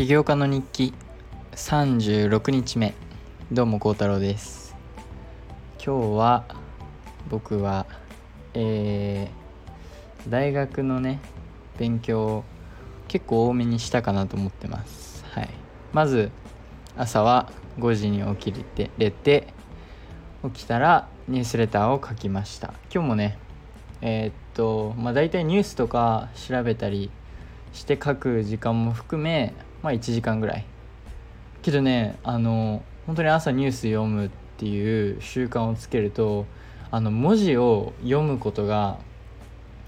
起業家の日記。36日目。どうも幸太郎です。今日は僕はえー、大学のね勉強を結構多めにしたかなと思ってます。はい。まず朝は5時に起きれてれて起きたらニュースレターを書きました。今日もねえー、っとまあ大体ニュースとか調べたりして書く時間も含めまあ1時間ぐらい。けどねあの本当に朝ニュース読むっていう習慣をつけるとあの文字を読むことが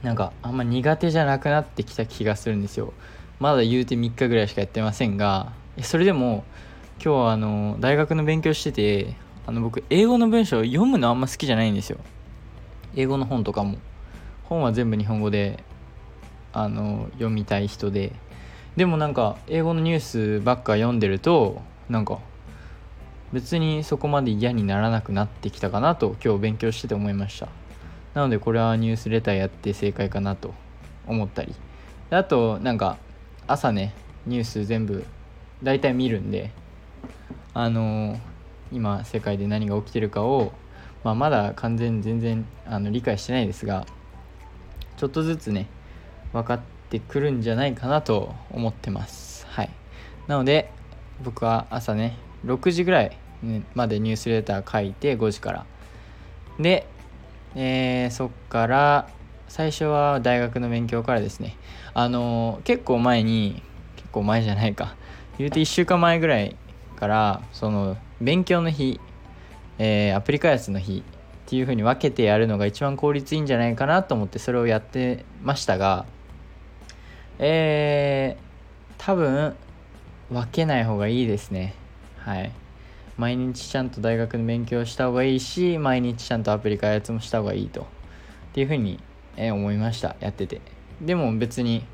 なんかあんま苦手じゃなくなってきた気がするんですよ。まだ言うて3日ぐらいしかやってませんがそれでも今日はあの大学の勉強しててあの僕英語の文章を読むのあんま好きじゃないんですよ。英語の本とかも。本は全部日本語であの読みたい人で。でもなんか英語のニュースばっか読んでるとなんか別にそこまで嫌にならなくなってきたかなと今日勉強してて思いました。なのでこれはニュースレターやって正解かなと思ったり。あとなんか朝ねニュース全部大体見るんであのー、今世界で何が起きてるかを、まあ、まだ完全全然あの理解してないですがちょっとずつね分かっててくるんじゃないかなと思ってます。はい。なので僕は朝ね6時ぐらいまでニュースレター書いて5時から。で、えー、そっから最初は大学の勉強からですね。あのー、結構前に結構前じゃないか。言うて1週間前ぐらいからその勉強の日、えー、アプリ開発の日っていう風に分けてやるのが一番効率いいんじゃないかなと思ってそれをやってましたがえー、多分分けない方がいいですね。はい。毎日ちゃんと大学の勉強した方がいいし毎日ちゃんとアプリ開発もした方がいいと。っていうふうに、えー、思いました。やってて。でも別に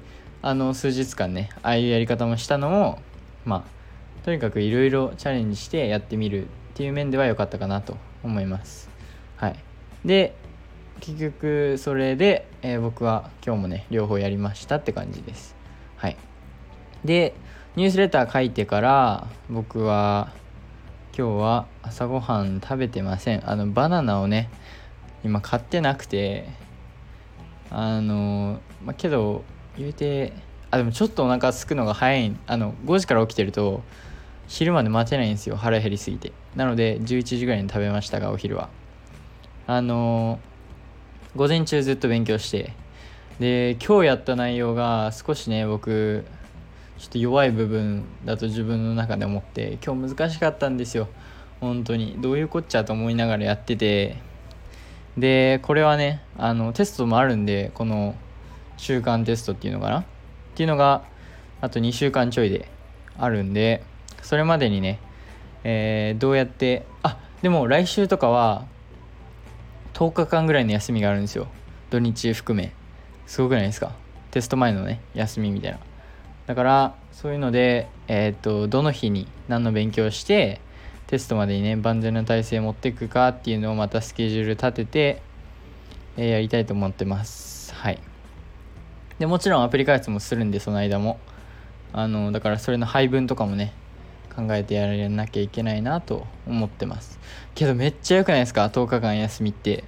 あの数日間ねああいうやり方もしたのもまあとにかくいろいろチャレンジしてやってみるっていう面では良かったかなと思います。はい。で結局それで、えー、僕は今日もね両方やりましたって感じです。はい。でニュースレター書いてから僕は今日は朝ごはん食べてません。あのバナナをね今買ってなくてあのまあ、けど言うてあでもちょっとお腹すくのが早いあの5時から起きてると昼まで待てないんですよ。腹減りすぎて。なので11時ぐらいに食べましたがお昼は。あの午前中ずっと勉強してで今日やった内容が少しね僕ちょっと弱い部分だと自分の中で思って今日難しかったんですよ。本当に。どういうこっちゃと思いながらやってて。でこれはねあのテストもあるんでこの週間テストっていうのかな？っていうのがあと2週間ちょいであるんでそれまでにね、えー、どうやってあでも来週とかは10日間ぐらいの休みがあるんですよ。土日含め。すごくないですか？テスト前のね休みみたいな。だからそういうのでえー、っとどの日に何の勉強をしてテストまでにね万全な体制持っていくかっていうのをまたスケジュール立てて、えー、やりたいと思ってます。はい。でもちろんアプリ開発もするんでその間も。あのだからそれの配分とかもね考えてやらなきゃいけないなと思ってます。けどめっちゃ良くないですか？10日間休みって。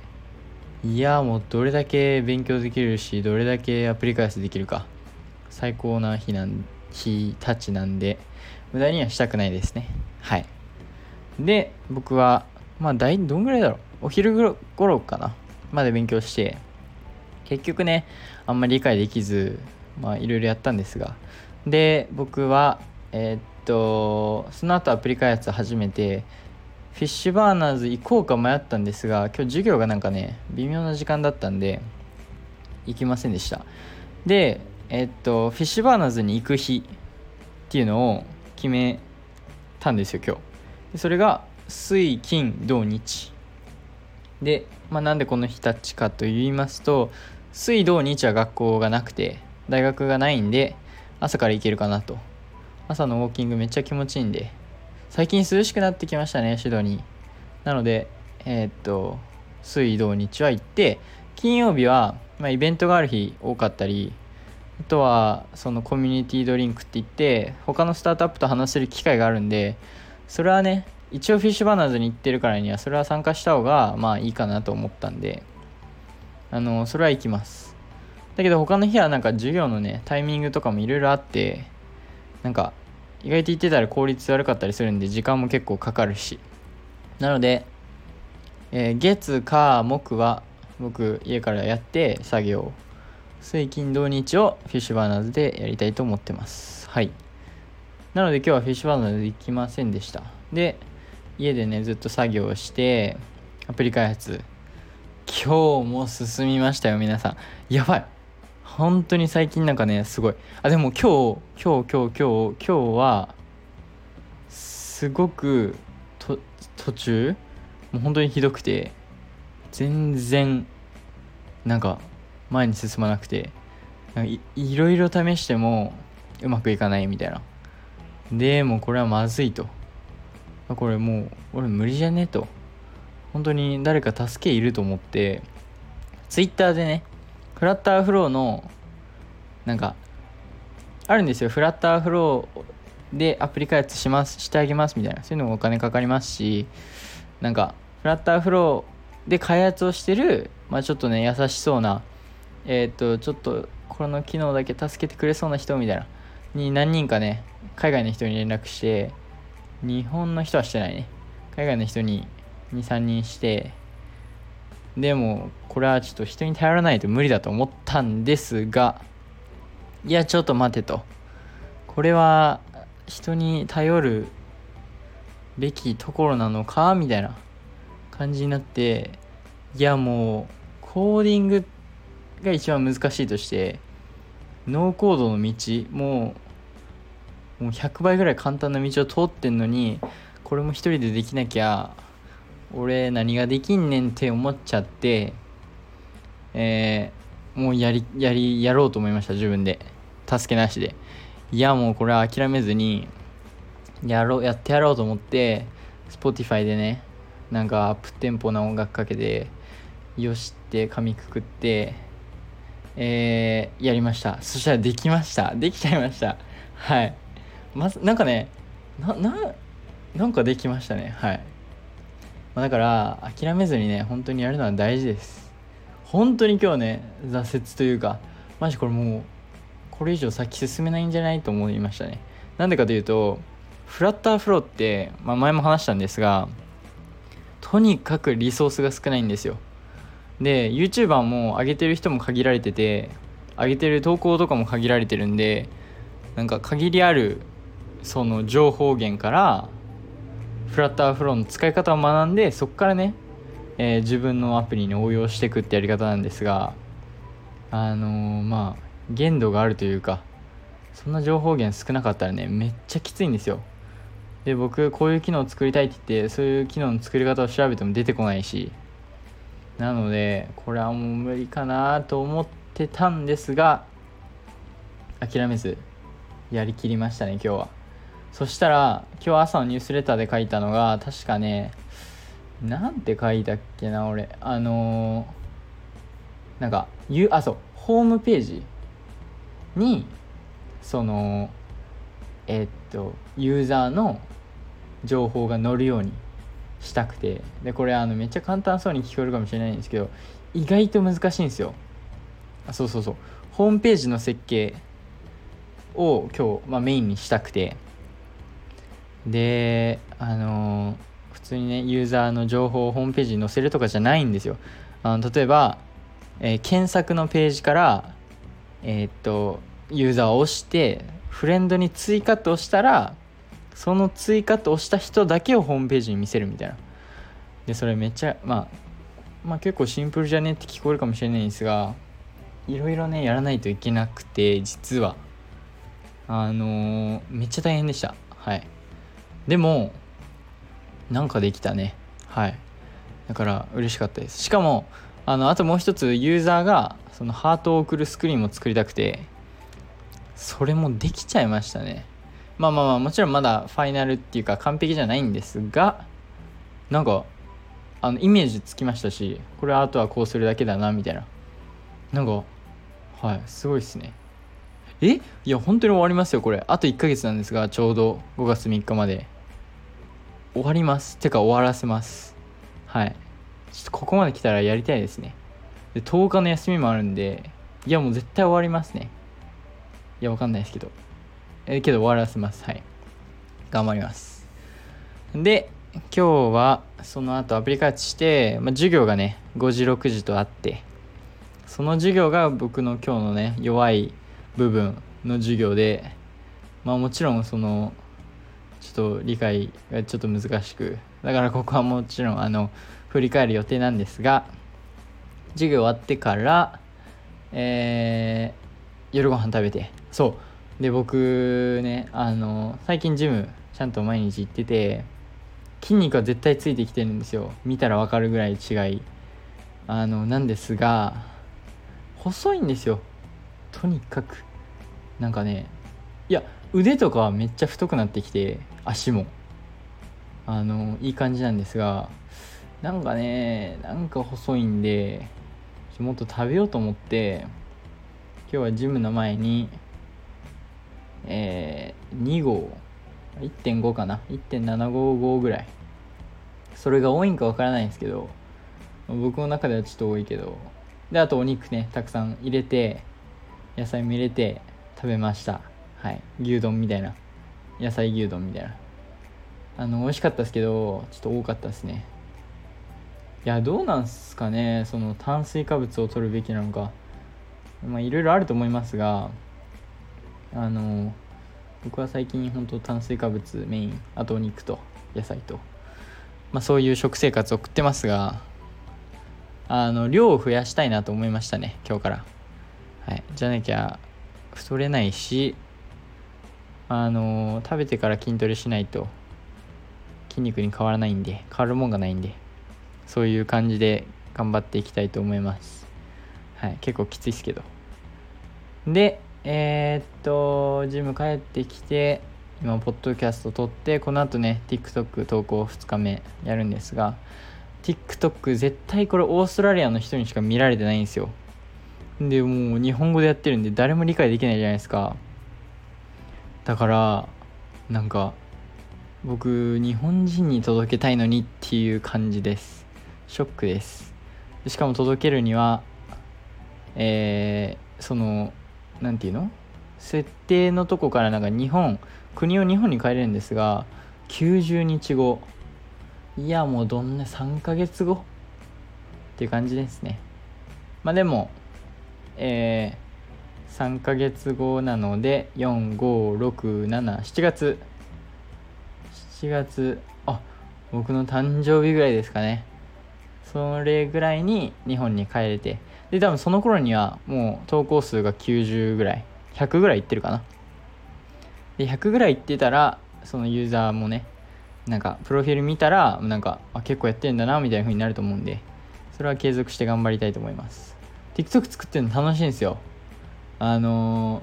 いやもうどれだけ勉強できるしどれだけアプリ開発できるか。最高な日なん日たちなんで無駄にはしたくないですね。はい。で僕はまあ大どんぐらいだろう？お昼頃かな？まで勉強して結局ねあんまり理解できずまあいろいろやったんですが。で僕はえー、っとその後アプリ開発始めてフィッシュバーナーズ行こうか迷ったんですが今日授業がなんかね微妙な時間だったんで行きませんでした。でえっとフィッシュバーナーズに行く日っていうのを決めたんですよ今日。それが水金土日。で、まあ、なんでこの日たちかと言いますと水土日は学校がなくて大学がないんで朝から行けるかなと。朝のウォーキングめっちゃ気持ちいいんで最近涼しくなってきましたねシドニー。なのでえー、っと水土日は行って金曜日は、まあ、イベントがある日多かったりあとはそのコミュニティドリンクって言って他のスタートアップと話せる機会があるんでそれはね一応フィッシュバナーズに行ってるからにはそれは参加した方がまあいいかなと思ったんであのそれは行きます。だけど他の日はなんか授業のねタイミングとかもいろいろあってなんか意外と行ってたら効率悪かったりするんで時間も結構かかるし。なので、えー、月火木は僕家からやって作業。水金土日をフィッシュバーナーズでやりたいと思ってます。はい。なので今日はフィッシュバーナーズ行きませんでした。で家でねずっと作業してアプリ開発。今日も進みましたよ皆さん。やばい。本当に最近なんかねすごい。あでも今日今日今日今日今日はすごく途中もう本当にひどくて全然なんか前に進まなくていいろいろ試してもうまくいかないみたいな。でもこれはまずいと。これもう俺無理じゃねと。本当に誰か助けいると思ってツイッターでねフラッターフローのなんかあるんですよ。フラッターフローでアプリ開発しますしてあげますみたいな。そういうのもお金かかりますしなんかフラッターフローで開発をしてるまあちょっとね優しそうなえっ、とちょっとこの機能だけ助けてくれそうな人みたいな。に何人かね海外の人に連絡して日本の人はしてないね。海外の人に23人してでもこれはちょっと人に頼らないと無理だと思ったんですがいやちょっと待てと。これは人に頼るべきところなのかみたいな感じになっていやもうコーディングが一番難しいとしてノーコードの道もうもう100倍ぐらい簡単な道を通ってんのにこれも一人でできなきゃ俺何ができんねんって思っちゃってえー、もうやりやりやろうと思いました自分で。助けなしで。いやもうこれは諦めずにやろうやってやろうと思って Spotify でねなんかアップテンポな音楽かけてよしって紙くくってえー、やりました。そしたらできました。できちゃいました。はい。まずなんかねなななんかできましたね。はい、まあ、だから諦めずにね本当にやるのは大事です。本当に今日ね挫折というかマジこれもうこれ以上先進めないんじゃないと思いましたね。なんでかというとフラッターフローって、まあ、前も話したんですがとにかくリソースが少ないんですよ。で YouTuber も上げてる人も限られてて上げてる投稿とかも限られてるんでなんか限りあるその情報源からフラッターフローの使い方を学んでそこからね、えー、自分のアプリに応用していくってやり方なんですがあのー、まあ限度があるというかそんな情報源少なかったらねめっちゃきついんですよ。で僕こういう機能を作りたいって言ってそういう機能の作り方を調べても出てこないしなのでこれはもう無理かなと思ってたんですが諦めずやりきりましたね今日は。そしたら今日朝のニュースレターで書いたのが確かねなんて書いたっけな俺。あのー、なんかゆあそう。ホームページにそのえー、っとユーザーの情報が載るようにしたくて。でこれあのめっちゃ簡単そうに聞こえるかもしれないんですけど意外と難しいんですよ。あそうそうそう。ホームページの設計を今日、まあ、メインにしたくて。であのー、普通にねユーザーの情報をホームページに載せるとかじゃないんですよ。あの例えば、えー、検索のページからえー、っとユーザーを押してフレンドに追加と押したらその追加と押した人だけをホームページに見せるみたいな。でそれめっちゃまあまあ結構シンプルじゃねって聞こえるかもしれないんですがいろいろねやらないといけなくて実は。あのー、めっちゃ大変でした。はい。でもなんかできたね。はい。だから嬉しかったです。しかもあのあともう一つユーザーがそのハートを送るスクリーンも作りたくてそれもできちゃいましたね。まあまあまあもちろんまだファイナルっていうか完璧じゃないんですがなんかあのイメージつきましたしこれあとはこうするだけだなみたいな。なんかはいすごいっすね。え？いや本当に終わりますよこれ。あと1ヶ月なんですがちょうど5月3日まで。終わります。てか終わらせます。はい。ちょっとここまで来たらやりたいですね。で10日の休みもあるんでいやもう絶対終わりますね。いやわかんないですけど。えけど終わらせます。はい。頑張ります。で今日はその後アプリ開発して、まあ、授業がね5時6時とあってその授業が僕の今日のね弱い部分の授業でまあもちろんそのちょっと理解がちょっと難しくだからここはもちろんあの振り返る予定なんですが授業終わってからえー、夜ご飯食べてそう。で僕ねあの最近ジムちゃんと毎日行ってて筋肉は絶対ついてきてるんですよ。見たら分かるぐらい違い。あのなんですが細いんですよ。とにかく。なんかねいや腕とかはめっちゃ太くなってきて足も。あのいい感じなんですがなんかねなんか細いんでもっと食べようと思って今日はジムの前にえー、2号1.5かな1.755ぐらい。それが多いんかわからないんですけど僕の中ではちょっと多いけど。であとお肉ねたくさん入れて野菜も入れて食べました。はい牛丼みたいな。野菜牛丼みたいな。あの美味しかったですけどちょっと多かったですね。いやどうなんすかねその炭水化物を取るべきなのか。まあいろいろあると思いますがあの僕は最近本当炭水化物メインあとお肉と野菜と、まあ、そういう食生活を送ってますがあの量を増やしたいなと思いましたね今日から。はい。じゃなきゃ太れないしあの食べてから筋トレしないと筋肉に変わらないんで変わるもんがないんでそういう感じで頑張っていきたいと思います。はい結構きついっすけど。でえー、っとジム帰ってきて今ポッドキャスト撮ってこの後ね TikTok 投稿2日目やるんですが TikTok 絶対これオーストラリアの人にしか見られてないんですよ。でもう日本語でやってるんで誰も理解できないじゃないですか。だからなんか僕日本人に届けたいのにっていう感じです。ショックです。しかも届けるにはえー、その何て言うの？設定のとこからなんか日本国を日本に帰れるんですが90日後。いやもうどんな3ヶ月後？っていう感じですね。まあでもえー、3ヶ月後なので45677月。7月。あ僕の誕生日ぐらいですかね。それぐらいに日本に帰れて。で多分その頃にはもう投稿数が90ぐらい。100ぐらいいってるかな。で100ぐらいいってたらそのユーザーもねなんかプロフィール見たらなんかあ結構やってんだなみたいな風になると思うんでそれは継続して頑張りたいと思います。TikTok 作ってるの楽しいんですよ。あの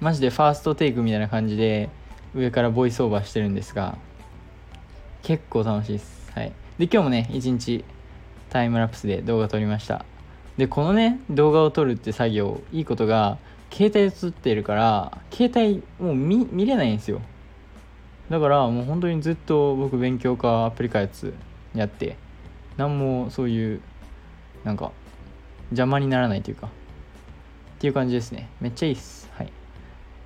ー、マジでファーストテイクみたいな感じで上からボイスオーバーしてるんですが結構楽しいです。はい。で今日もね一日タイムラプスで動画撮りました。でこのね動画を撮るって作業いいことが携帯で撮ってるから携帯もう見見れないんですよ。だからもう本当にずっと僕勉強かアプリ開発やって何もそういうなんか邪魔にならないというか。っていう感じですね。めっちゃいいっす。はい。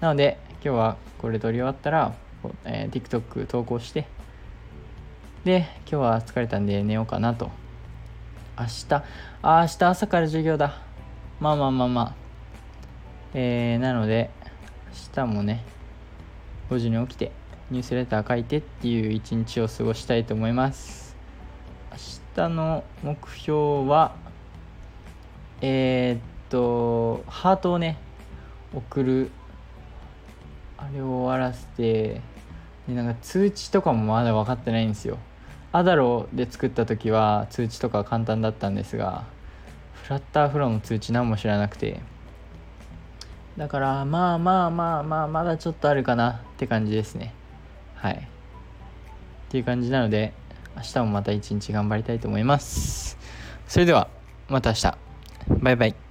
なので今日はこれ撮り終わったら、えー、TikTok 投稿してで今日は疲れたんで寝ようかなと。明日あ明日朝から授業だ。まあまあまあまあ。えー、なので明日もね5時に起きてニュースレター書いてっていう一日を過ごしたいと思います。明日の目標はえー、とハートをね送るあれを終わらせてでなんか通知とかもまだ分かってないんですよアダロで作った時は通知とか簡単だったんですがフラッターフローの通知何も知らなくてだからまあまあまあまあまだちょっとあるかなって感じですねはい。っていう感じなので、明日もまた一日頑張りたいと思います。それでは、また明日。バイバイ。